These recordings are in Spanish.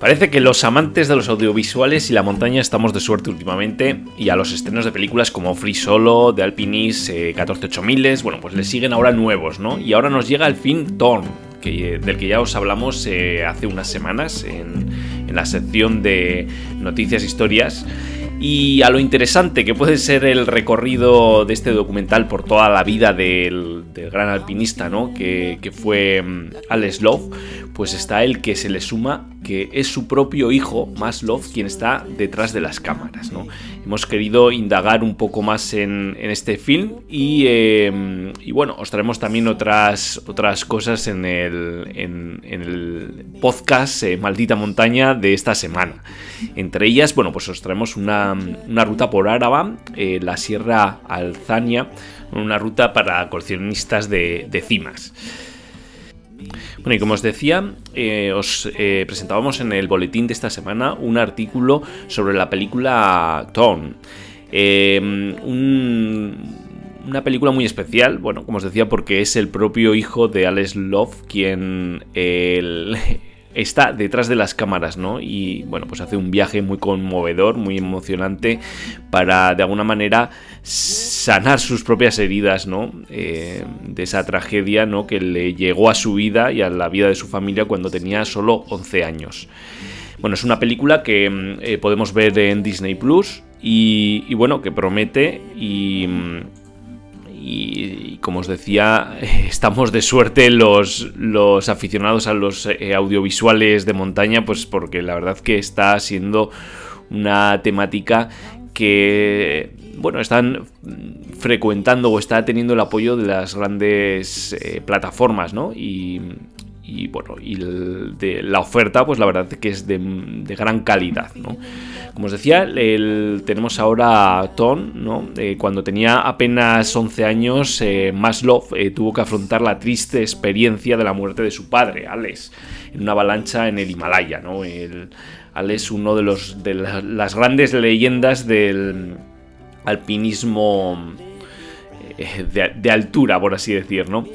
Parece que los amantes de los audiovisuales y la montaña estamos de suerte últimamente y a los estrenos de películas como Free Solo, The Alpinist, eh, 148000, bueno, pues le siguen ahora nuevos, ¿no? Y ahora nos llega al fin Thorn, que, del que ya os hablamos eh, hace unas semanas en, la sección de noticias e historias. Y a lo interesante que puede ser el recorrido de este documental por toda la vida del, gran alpinista, ¿no? Que, que fue mm, Alex Love, pues está el que se le suma que es su propio hijo, Maslov, quien está detrás de las cámaras, ¿no? Hemos querido indagar un poco más en, este film y, eh, y, bueno, os traemos también otras, otras cosas en el, en el podcast eh, Maldita Montaña de esta semana. Entre ellas, bueno, pues os traemos una, una ruta por Áraba, eh, la Sierra Alzania, una ruta para coleccionistas de, de cimas. Bueno, y como os decía, eh, os eh, presentábamos en el boletín de esta semana un artículo sobre la película Tone. Eh, un, una película muy especial, bueno, como os decía, porque es el propio hijo de Alex Love quien el, está detrás de las cámaras, ¿no? Y bueno, pues hace un viaje muy conmovedor, muy emocionante para de alguna manera sanar sus propias heridas, ¿no? Eh, de esa tragedia, ¿no? Que le llegó a su vida y a la vida de su familia cuando tenía solo 11 años. Bueno, es una película que eh, podemos ver en Disney Plus y, y bueno, que promete y y, como os decía, estamos de suerte los, los aficionados a los eh, audiovisuales de montaña, pues porque la verdad que está siendo una temática que, bueno, están frecuentando o está teniendo el apoyo de las grandes eh, plataformas, ¿no? Y, y bueno, y la oferta, pues la verdad que es de, gran calidad, ¿no? Como os decía, tenemos ahora a Ton, ¿no? Eh, cuando tenía apenas 11 años, eh, Maslow eh, tuvo que afrontar la triste experiencia de la muerte de su padre, Alex, en una avalancha en el Himalaya, ¿no? Alex, uno de, los, de la, las grandes leyendas del alpinismo de, de altura, por así decir, ¿no?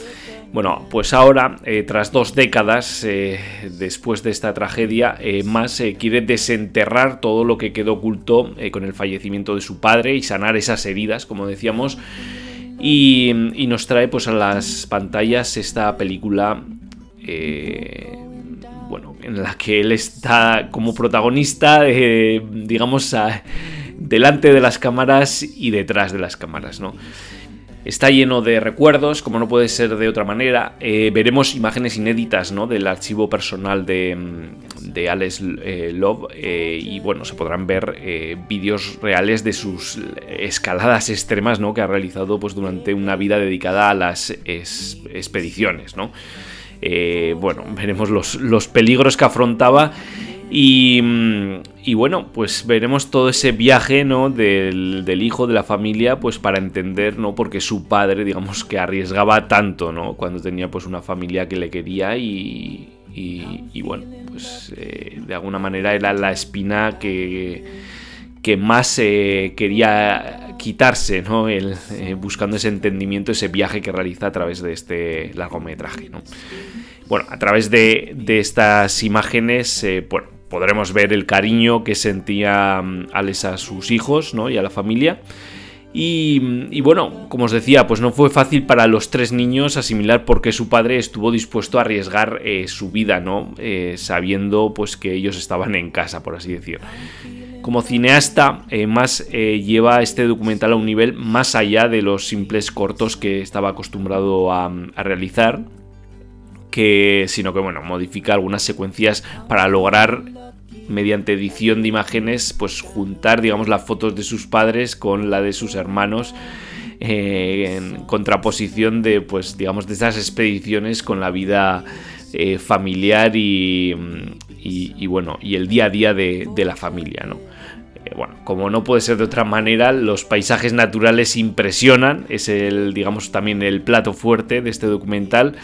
Bueno, pues ahora, eh, tras dos décadas eh, después de esta tragedia, eh, Mas quiere desenterrar todo lo que quedó oculto con el fallecimiento de su padre y sanar esas heridas, como decíamos. Y, nos trae pues a las pantallas esta película bueno, en la que él está como protagonista, digamos, delante de las cámaras y detrás de las cámaras, ¿no? Está lleno de recuerdos, como no puede ser de otra manera. Eh, veremos imágenes inéditas ¿no? del archivo personal de, de Alex eh, Love eh, y bueno, se podrán ver vídeos reales de sus escaladas extremas ¿no? que ha realizado pues, durante una vida dedicada a las es, expediciones. ¿no? Bueno, veremos los, los peligros que afrontaba y, y, bueno, pues veremos todo ese viaje ¿no? del, del, hijo, de la familia, pues para entender, ¿no? Porque su padre, digamos, que arriesgaba tanto, ¿no? Cuando tenía pues una familia que le quería y, y, y bueno, pues eh, de alguna manera era la espina que, que más eh, quería quitarse, ¿no? El, eh, buscando ese entendimiento, ese viaje que realiza a través de este largometraje, ¿no? Bueno, a través de, estas imágenes, eh, bueno, podremos ver el cariño que sentía Alex a sus hijos ¿no? y a la familia. Y, bueno, como os decía, pues no fue fácil para los tres niños asimilar por qué su padre estuvo dispuesto a arriesgar su vida, ¿no? Sabiendo pues que ellos estaban en casa, por así decir. Como cineasta, eh, más lleva este documental a un nivel más allá de los simples cortos que estaba acostumbrado a, realizar, que, sino que bueno, modifica algunas secuencias para lograr mediante edición de imágenes, pues juntar, digamos, las fotos de sus padres con la de sus hermanos. Eh, en contraposición de, pues, digamos, de esas expediciones con la vida eh, familiar y, y, bueno, y el día a día de, la familia, ¿no? Bueno, como no puede ser de otra manera, los paisajes naturales impresionan, es el, digamos, también el plato fuerte de este documental.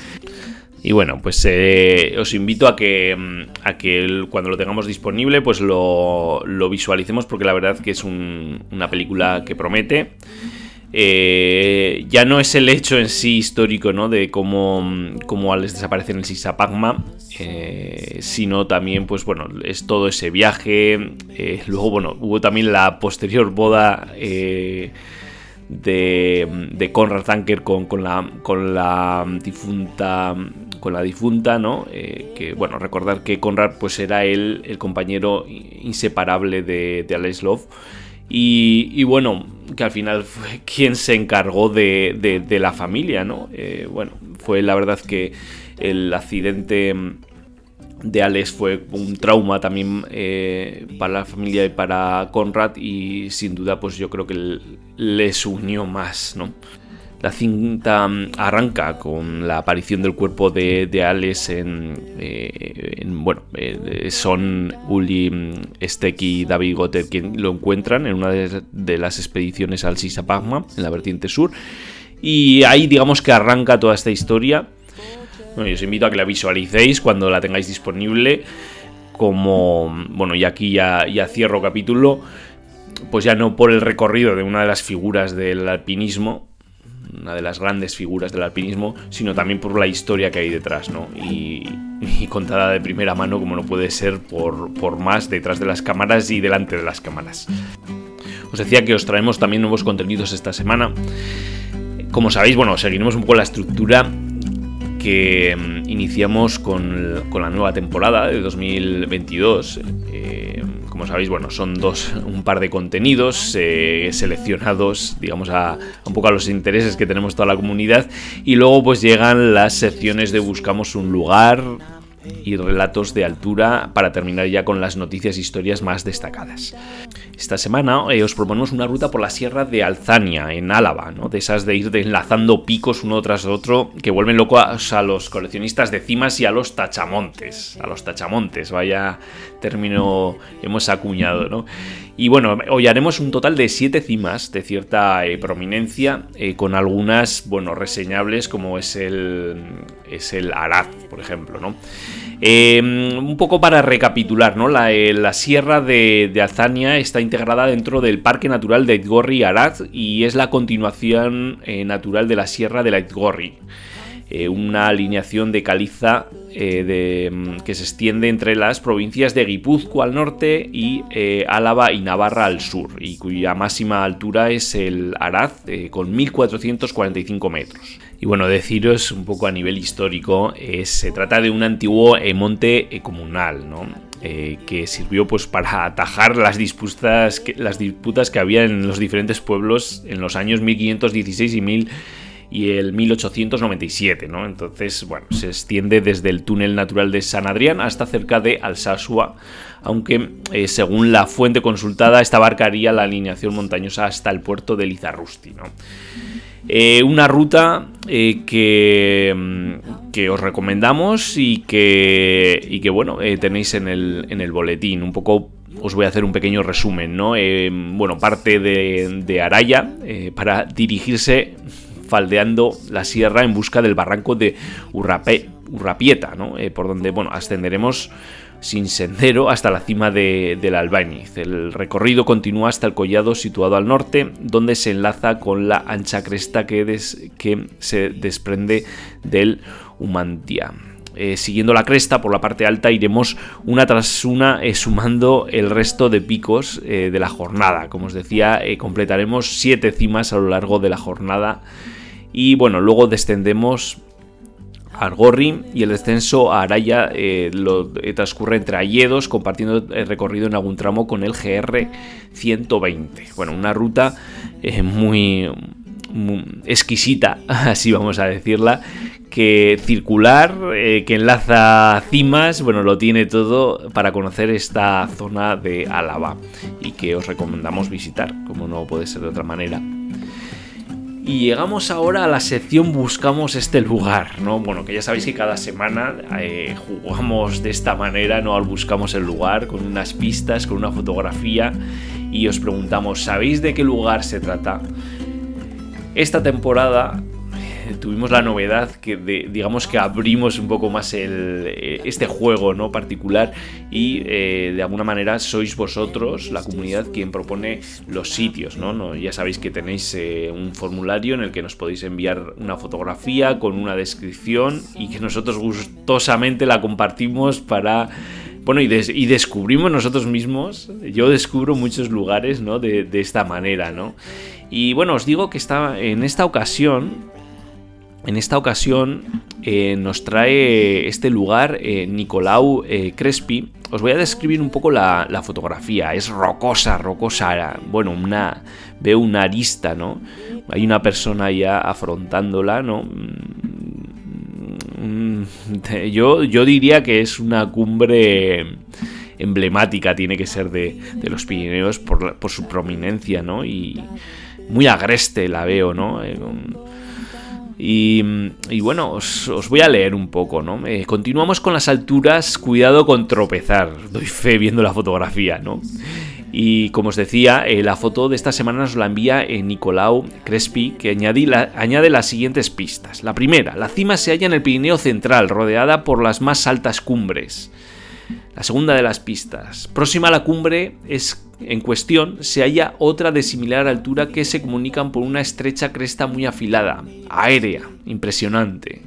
Y bueno, pues eh, os invito a que, mm, a que cuando lo tengamos disponible, pues lo, visualicemos porque la verdad que es una película que promete. Eh, ya no es el hecho en sí histórico, ¿no? De cómo, mm, cómo Alex desaparece en el Sisapagma, eh, sino también, pues bueno, es todo ese viaje. luego, bueno, hubo también la posterior boda de, de Conrad Tanker con, la, con la difunta con la difunta, ¿no? Eh, que bueno, recordar que Conrad pues era el compañero inseparable de, de Alex Love. Y, bueno, que al final fue quien se encargó de, de, la familia, ¿no? Eh, bueno, fue la verdad que el accidente de Alex fue un trauma también eh, para la familia y para Conrad y sin duda pues yo creo que les unió más, ¿no? La cinta mm, arranca con la aparición del cuerpo de, de Alex en, eh, bueno, eh, son Uli, mm, Steck y David Gotter quien lo encuentran en una de, las expediciones al Sisapagma, en la vertiente sur. Y ahí digamos que arranca toda esta historia. Bueno, os invito a que la visualicéis cuando la tengáis disponible. Como, bueno, y aquí ya cierro capítulo, pues ya no por el recorrido de una de las figuras del alpinismo, una de las grandes figuras del alpinismo, sino también por la historia que hay detrás, ¿no? Y, contada de primera mano, como no puede ser por, por más detrás de las cámaras y delante de las cámaras. Os decía que os traemos también nuevos contenidos esta semana. Como sabéis, bueno, seguiremos un poco la estructura que mm, iniciamos con, con la nueva temporada de 2022. Eh, como sabéis, bueno, son dos, un par de contenidos eh, seleccionados, digamos, a, un poco a los intereses que tenemos toda la comunidad. Y luego pues llegan las secciones de buscamos un lugar y relatos de altura para terminar ya con las noticias e historias más destacadas. Esta semana eh, os proponemos una ruta por la Sierra de Alzania, en Álava, ¿no? de esas de ir enlazando picos uno tras otro que vuelven locos a los coleccionistas de cimas y a los tachamontes. A los tachamontes, vaya término hemos acuñado, ¿no? Y bueno, hoy haremos un total de siete cimas de cierta eh, prominencia, eh, con algunas, bueno, reseñables como es el, es el Arad, por ejemplo, ¿no? Em, un poco para recapitular, ¿no? La, eh, sierra de, Alzania está integrada dentro del Parque Natural de Itgorri Arad y es la continuación eh, natural de la sierra de la Itgorri. Eh, una alineación de caliza mm, que se extiende entre las provincias de Guipúzcoa al norte y Álava y Navarra al sur, y cuya máxima altura es el Arad con 1445 metros. Y bueno, deciros un poco a nivel histórico, eh, se trata de un antiguo eh, monte eh, comunal, ¿no? que sirvió pues para atajar las disputas, que, las disputas que había en los diferentes pueblos en los años 1516 y 1000 y el 1897, ¿no? Entonces, bueno, se extiende desde el túnel natural de San Adrián hasta cerca de Alsasua, aunque según la fuente consultada esta abarcaría la alineación montañosa hasta el puerto de Lizarrusti, ¿no? Eh, una ruta eh, que, mm, que, os recomendamos y que, y que bueno, eh, tenéis en el, en el boletín. Un poco os voy a hacer un pequeño resumen, ¿no? bueno, parte de, de Araya para dirigirse faldeando la sierra en busca del barranco de Urrapieta, ¿no? por donde, bueno, ascenderemos sin sendero hasta la cima de, del Albániz. El recorrido continúa hasta el collado situado al norte, donde se enlaza con la ancha cresta que, que se desprende del Humantia. eh, siguiendo la cresta por la parte alta iremos una tras una eh, sumando el resto de picos de la jornada. Como os decía, completaremos siete cimas a lo largo de la jornada y bueno, luego descendemos Argorri y el descenso a Araya lo transcurre entre Ayedos, compartiendo el recorrido en algún tramo con el GR 120. Bueno, una ruta muy, exquisita, así vamos a decirla, que circular, eh, que enlaza cimas, bueno, lo tiene todo para conocer esta zona de Álava y que os recomendamos visitar, como no puede ser de otra manera. Y llegamos ahora a la sección Buscamos este lugar, ¿no? Bueno, que ya sabéis que cada semana eh, jugamos de esta manera, ¿no? Al Buscamos el lugar, con unas pistas, con una fotografía, y os preguntamos, ¿sabéis de qué lugar se trata? Esta temporada tuvimos la novedad que digamos que abrimos un poco más eh, este juego no particular y eh, de alguna manera sois vosotros la comunidad quien propone los sitios no, ya sabéis que tenéis un formulario en el que nos podéis enviar una fotografía con una descripción y que nosotros gustosamente la compartimos para bueno, y, descubrimos nosotros mismos, yo descubro muchos lugares, ¿no? De, de, esta manera, ¿no? Y bueno, os digo que está, en esta ocasión, en esta ocasión eh, nos trae este lugar eh, Nicolau eh, Crespi. Os voy a describir un poco la, fotografía. Es rocosa, rocosa. Bueno, una, veo una arista, ¿no? Hay una persona ya afrontándola, ¿no? Mm, yo, yo diría que es una cumbre emblemática, tiene que ser de, los Pirineos por, por su prominencia, ¿no? Y muy agreste la veo, ¿no? Y, bueno, os, voy a leer un poco, ¿no? Eh, continuamos con las alturas, cuidado con tropezar, doy fe viendo la fotografía, ¿no? Y como os decía, eh, la foto de esta semana nos la envía Nicolau Crespi, que añade las siguientes pistas. La primera, la cima se halla en el Pirineo Central, rodeada por las más altas cumbres. La segunda de las pistas. Próxima a la cumbre es en cuestión se halla otra de similar altura que se comunican por una estrecha cresta muy afilada, aérea, impresionante.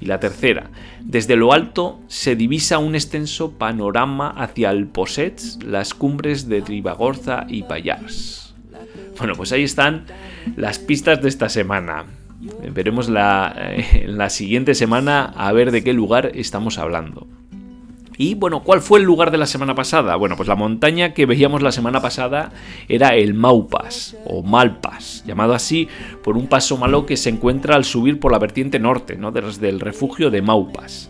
Y la tercera, desde lo alto se divisa un extenso panorama hacia el Posets, las cumbres de Tribagorza y Payars. Bueno, pues ahí están las pistas de esta semana. Veremos la, eh, la siguiente semana a ver de qué lugar estamos hablando. Y bueno, ¿cuál fue el lugar de la semana pasada? Bueno, pues la montaña que veíamos la semana pasada era el Maupas o Malpas, llamado así por un paso malo que se encuentra al subir por la vertiente norte, ¿no? desde el refugio de Maupas.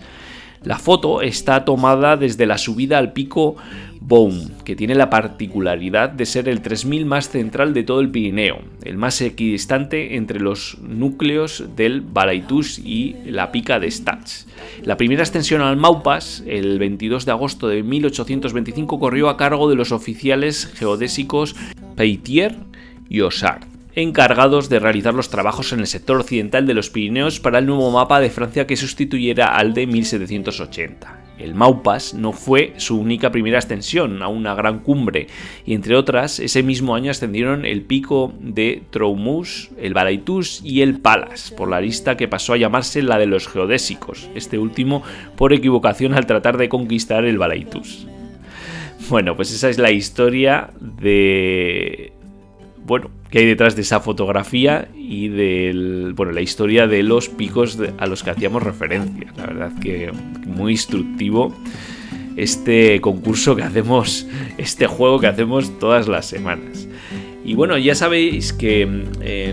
La foto está tomada desde la subida al pico Boum, que tiene la particularidad de ser el 3000 más central de todo el Pirineo, el más equidistante entre los núcleos del Balaitus y la pica de Stats. La primera extensión al Maupas, el 22 de agosto de 1825, corrió a cargo de los oficiales geodésicos Peitier y Osard encargados de realizar los trabajos en el sector occidental de los Pirineos para el nuevo mapa de Francia que sustituyera al de 1780. El Maupas no fue su única primera extensión a una gran cumbre, y entre otras, ese mismo año ascendieron el pico de Troumus, el Balaitus y el Palas, por la lista que pasó a llamarse la de los geodésicos, este último por equivocación al tratar de conquistar el Balaitus. Bueno, pues esa es la historia de bueno, que hay detrás de esa fotografía y de bueno, la historia de los picos a los que hacíamos referencia. La verdad que muy instructivo este concurso que hacemos, este juego que hacemos todas las semanas. Y bueno, ya sabéis que eh,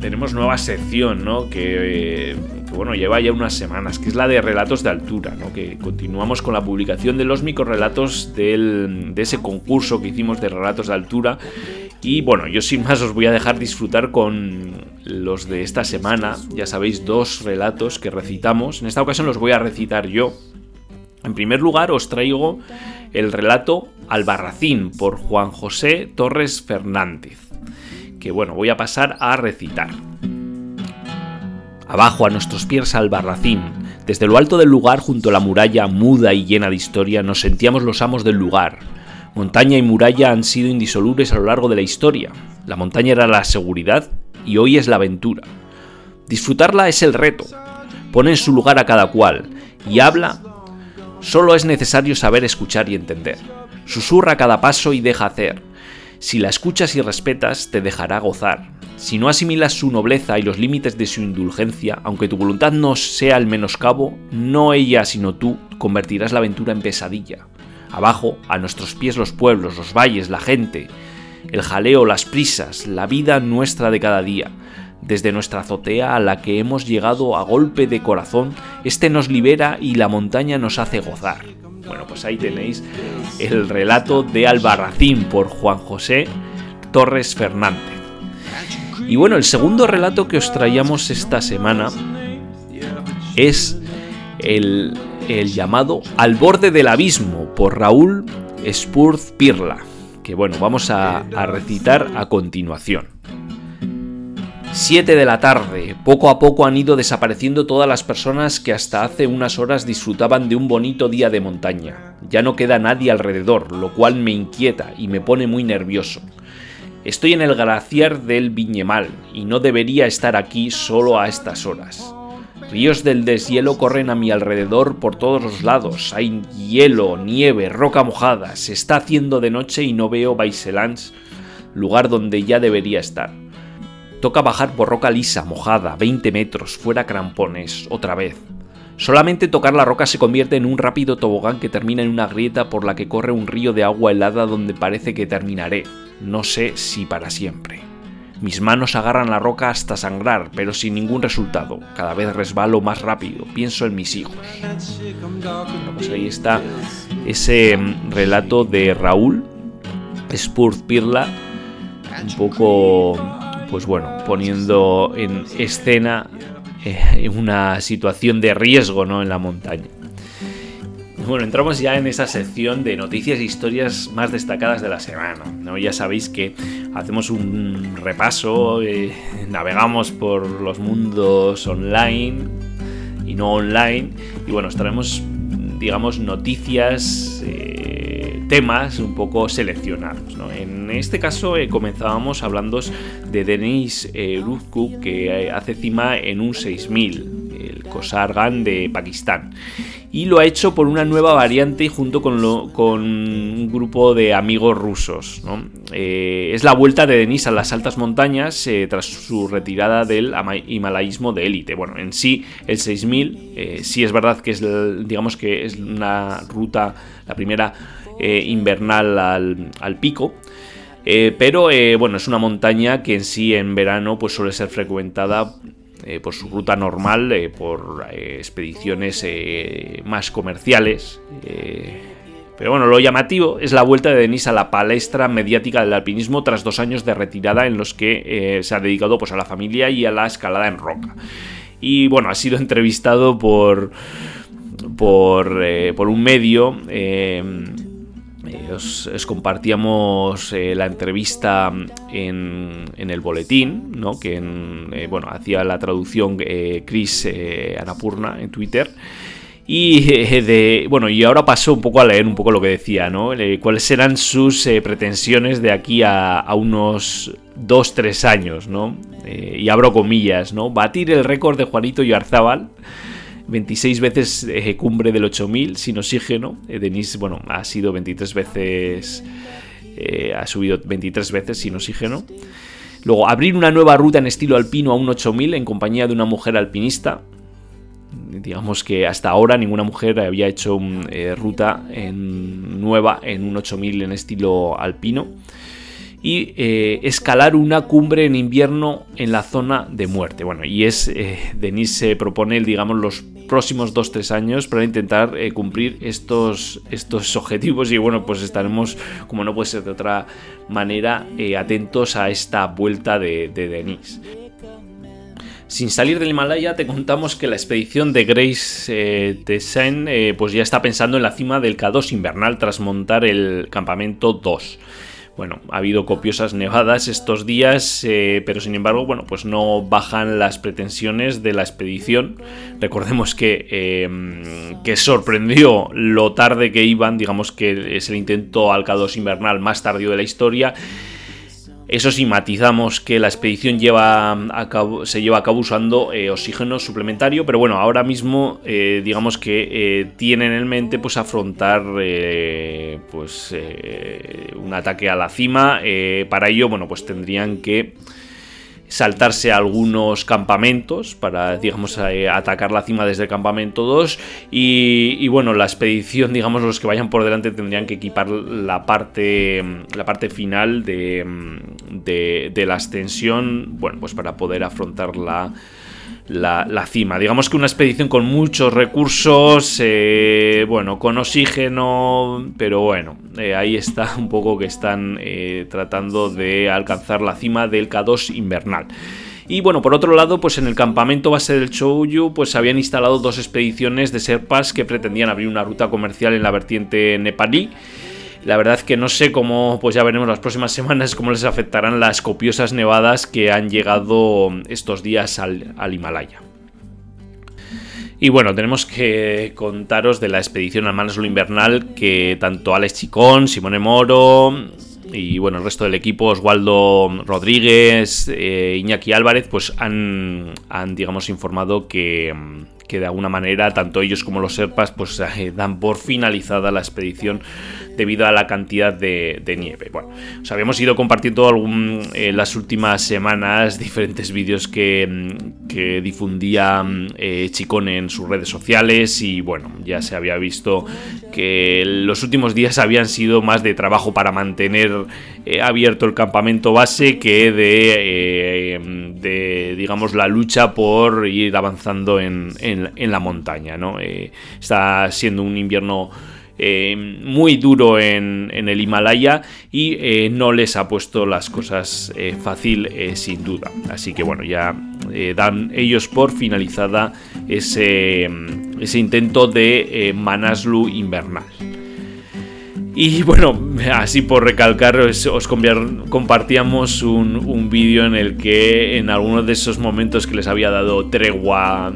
tenemos nueva sección, ¿no? Que bueno, lleva ya unas semanas, que es la de relatos de altura, ¿no? que continuamos con la publicación de los microrelatos de ese concurso que hicimos de relatos de altura. Y bueno, yo sin más os voy a dejar disfrutar con los de esta semana. Ya sabéis, dos relatos que recitamos. En esta ocasión los voy a recitar yo. En primer lugar os traigo el relato Albarracín por Juan José Torres Fernández. Que bueno, voy a pasar a recitar. Abajo a nuestros pies Albarracín, desde lo alto del lugar junto a la muralla muda y llena de historia nos sentíamos los amos del lugar. Montaña y muralla han sido indisolubles a lo largo de la historia. La montaña era la seguridad y hoy es la aventura. Disfrutarla es el reto. pone en su lugar a cada cual y habla, solo es necesario saber escuchar y entender. Susurra cada paso y deja hacer. Si la escuchas y respetas, te dejará gozar. Si no asimilas su nobleza y los límites de su indulgencia, aunque tu voluntad no sea el menoscabo, no ella sino tú convertirás la aventura en pesadilla. Abajo, a nuestros pies los pueblos, los valles, la gente, el jaleo, las prisas, la vida nuestra de cada día. Desde nuestra azotea a la que hemos llegado a golpe de corazón, este nos libera y la montaña nos hace gozar. Bueno, pues ahí tenéis el relato de Albarracín por Juan José Torres Fernández. Y bueno, el segundo relato que os traíamos esta semana es el, llamado Al borde del abismo por Raúl Spurz Pirla, que bueno, vamos a recitar a continuación. 7 de la tarde. Poco a poco han ido desapareciendo todas las personas que hasta hace unas horas disfrutaban de un bonito día de montaña. Ya no queda nadie alrededor, lo cual me inquieta y me pone muy nervioso. Estoy en el glaciar del Viñemal y no debería estar aquí solo a estas horas. Ríos del deshielo corren a mi alrededor por todos los lados. Hay hielo, nieve, roca mojada. Se está haciendo de noche y no veo Baiselans, lugar donde ya debería estar. Toca bajar por roca lisa, mojada, 20 metros, fuera crampones, otra vez. Solamente tocar la roca se convierte en un rápido tobogán que termina en una grieta por la que corre un río de agua helada donde parece que terminaré, no sé si para siempre. Mis manos agarran la roca hasta sangrar, pero sin ningún resultado. Cada vez resbalo más rápido, pienso en mis hijos. pues ahí está ese mm, relato de Raúl Spurz Pirla, un poco pues bueno, poniendo en escena eh, una situación de riesgo ¿no? en la montaña. Bueno, entramos ya en esa sección de noticias e historias más destacadas de la semana. ¿no? Ya sabéis que hacemos un repaso, eh, navegamos por los mundos online y no online. Y bueno, os traemos, digamos, noticias, eh, temas un poco seleccionados. En este caso eh, comenzábamos hablando de Denis eh, que hace cima en un 6000, el Kosargan de Pakistán. Y lo ha hecho por una nueva variante junto con, con un grupo de amigos rusos. Eh, es la vuelta de Denis a las altas montañas eh, tras su retirada del himalaísmo de élite. Bueno, en sí, el 6000 sí es verdad que es, digamos que es una ruta, la primera invernal al pico. Eh, pero eh, bueno, es una montaña que en sí en verano pues suele ser frecuentada eh, por su ruta normal, por expediciones más comerciales. pero bueno, lo llamativo es la vuelta de Denis a la palestra mediática del alpinismo tras dos años de retirada en los que se ha dedicado pues, a la familia y a la escalada en roca. Y bueno, ha sido entrevistado por, por, por un medio eh, os, compartíamos eh, la entrevista en, el boletín, ¿no? que eh, bueno, hacía la traducción Chris Anapurna en Twitter. Y bueno, y ahora paso un poco a leer un poco lo que decía, ¿no? cuáles eran sus pretensiones de aquí a, a unos 2-3 años, ¿no? y abro comillas, ¿no? Batir el récord de Juanito Yarzábal 26 veces eh, cumbre del 8000 sin oxígeno. Eh, Denis, bueno, ha sido 23 veces. Eh, ha subido 23 veces sin oxígeno. Luego, abrir una nueva ruta en estilo alpino a un 8000 en compañía de una mujer alpinista. Digamos que hasta ahora ninguna mujer había hecho una ruta en, nueva en un 8000 en estilo alpino y escalar una cumbre en invierno en la zona de muerte. Bueno, y es, Denis se propone, digamos, los próximos 2-3 años para intentar eh, cumplir estos, estos objetivos y bueno, pues estaremos, como no puede ser de otra manera, eh, atentos a esta vuelta de, de Denis. Sin salir del Himalaya, te contamos que la expedición de Grace eh, de pues ya está pensando en la cima del K2 invernal tras montar el campamento 2. Bueno, ha habido copiosas nevadas estos días, eh, pero sin embargo, bueno, pues no bajan las pretensiones de la expedición. Recordemos que, eh, que sorprendió lo tarde que iban, digamos que es el intento al invernal más tardío de la historia. Eso sí, matizamos que la expedición lleva se lleva a cabo usando eh, oxígeno suplementario, pero bueno, ahora mismo eh, digamos que eh, tienen en mente pues afrontar pues un ataque a la cima. para ello, bueno, pues tendrían que saltarse algunos campamentos para, digamos, eh, atacar la cima desde el campamento 2 y, bueno, la expedición, digamos, los que vayan por delante tendrían que equipar la parte, la parte final de, de la ascensión, bueno, pues para poder afrontar la la, cima. Digamos que una expedición con muchos recursos, eh, bueno, con oxígeno, pero bueno, eh, ahí está un poco que están eh, tratando de alcanzar la cima del K2 invernal. Y bueno, por otro lado, pues en el campamento base del Chouyu, pues habían instalado dos expediciones de Serpas que pretendían abrir una ruta comercial en la vertiente nepalí. La verdad que no sé cómo, pues ya veremos las próximas semanas cómo les afectarán las copiosas nevadas que han llegado estos días al, Himalaya. Y bueno, tenemos que contaros de la expedición al Manaslu Invernal que tanto Alex Chicón, Simone Moro y bueno, el resto del equipo, Oswaldo Rodríguez, eh, Iñaki Álvarez, pues han, han digamos, informado que, que de alguna manera tanto ellos como los Serpas pues eh, dan por finalizada la expedición debido a la cantidad de, nieve. Bueno, os habíamos ido compartiendo algún, eh, las últimas semanas diferentes vídeos que, mm, que difundía mm, eh, Chicón en sus redes sociales y bueno, ya se había visto que los últimos días habían sido más de trabajo para mantener abierto el campamento base que de, digamos, la lucha por ir avanzando en en, la montaña. ¿no? Eh, está siendo un invierno eh, muy duro en, el Himalaya y eh, no les ha puesto las cosas fácil sin duda. Así que bueno, ya dan ellos por finalizada ese, ese intento de Manaslu invernal. Y bueno, así por recalcar, os, compartíamos un, vídeo en el que en algunos de esos momentos que les había dado tregua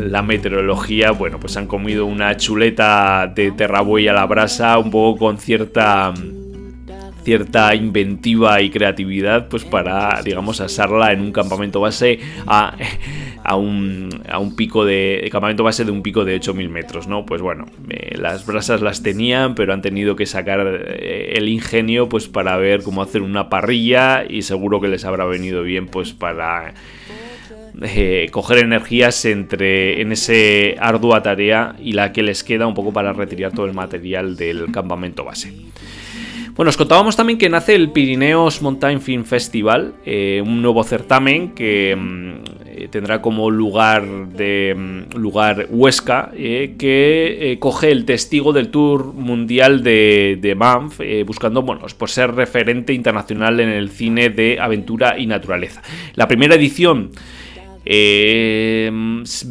la meteorología, bueno, pues han comido una chuleta de terrabuey a la brasa, un poco con cierta cierta inventiva y creatividad pues para digamos asarla en un campamento base a a un, pico de, campamento base de un pico de 8000 metros, ¿no? Pues bueno, eh, las brasas las tenían, pero han tenido que sacar eh, el ingenio pues para ver cómo hacer una parrilla y seguro que les habrá venido bien pues para eh, coger energías entre en ese ardua tarea y la que les queda un poco para retirar todo el material del campamento base. Bueno, os contábamos también que nace el Pirineos Mountain Film Festival, un nuevo certamen que mm, eh, tendrá como lugar de mm, lugar Huesca, eh, que eh, coge el testigo del Tour Mundial de, de Banff, buscando bueno, por ser referente internacional en el cine de aventura y naturaleza. La primera edición eh,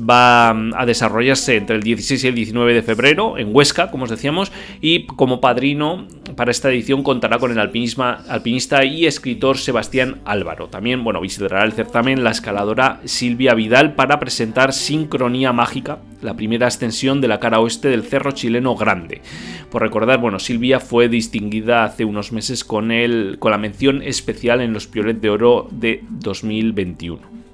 va a desarrollarse entre el 16 y el 19 de febrero en Huesca, como os decíamos, y como padrino para esta edición contará con el alpinista y escritor Sebastián Álvaro. También, bueno, visitará el certamen la escaladora Silvia Vidal para presentar Sincronía Mágica, la primera ascensión de la cara oeste del Cerro Chileno Grande. Por recordar, bueno, Silvia fue distinguida hace unos meses con, el, con la mención especial en los Piolet de Oro de 2021.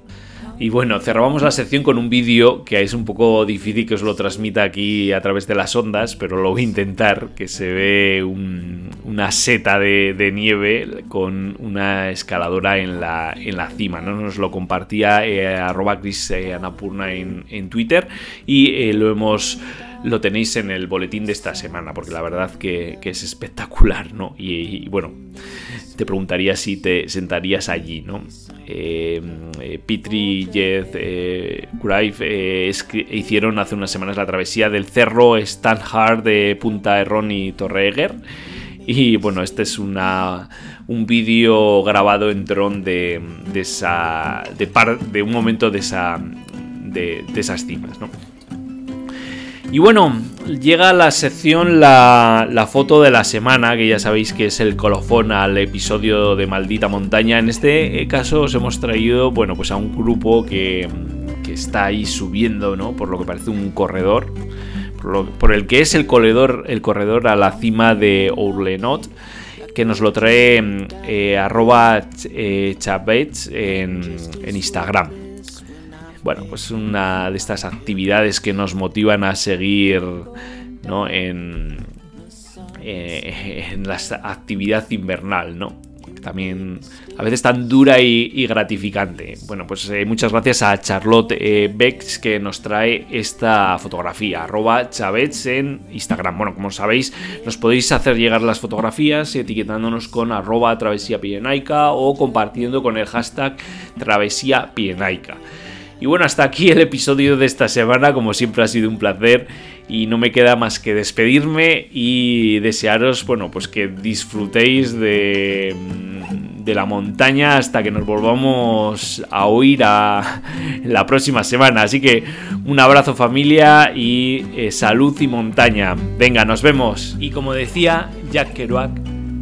Y bueno, cerramos la sección con un vídeo que es un poco difícil que os lo transmita aquí a través de las ondas, pero lo voy a intentar, que se ve una seta de, nieve con una escaladora en la, en la cima. ¿no? Nos lo compartía eh, arroba Chris eh, Anapurna en, en, Twitter y eh, lo hemos lo tenéis en el boletín de esta semana, porque la verdad que, es espectacular, ¿no? y, bueno, te preguntaría si te sentarías allí, ¿no? Eh, eh Pitri, Jed, eh, eh hicieron hace unas semanas la travesía del cerro Stanhard de Punta Herrón y Torreeger. Y bueno, este es una, un vídeo grabado en dron de, de, esa, de, par, de un momento de, esa, de esas cimas, ¿no? Y bueno, llega la sección la, foto de la semana, que ya sabéis que es el colofón al episodio de Maldita Montaña. En este caso os hemos traído, bueno, pues a un grupo que, está ahí subiendo, ¿no? Por lo que parece un corredor. Por, el que es el corredor, el corredor a la cima de Ourlenot que nos lo trae eh, arroba eh, en Instagram. Bueno, pues una de estas actividades que nos motivan a seguir ¿no? en, eh, la actividad invernal, ¿no? También a veces tan dura y, gratificante. Bueno, pues eh, muchas gracias a Charlotte eh, Bex que nos trae esta fotografía, arroba Chavets en Instagram. Bueno, como sabéis, nos podéis hacer llegar las fotografías etiquetándonos con arroba travesía o compartiendo con el hashtag travesía pirenaica. Y bueno, hasta aquí el episodio de esta semana, como siempre ha sido un placer y no me queda más que despedirme y desearos, bueno, pues que disfrutéis de, de la montaña hasta que nos volvamos a oír a la próxima semana. Así que un abrazo familia y eh, salud y montaña. Venga, nos vemos. Y como decía Jack Kerouac,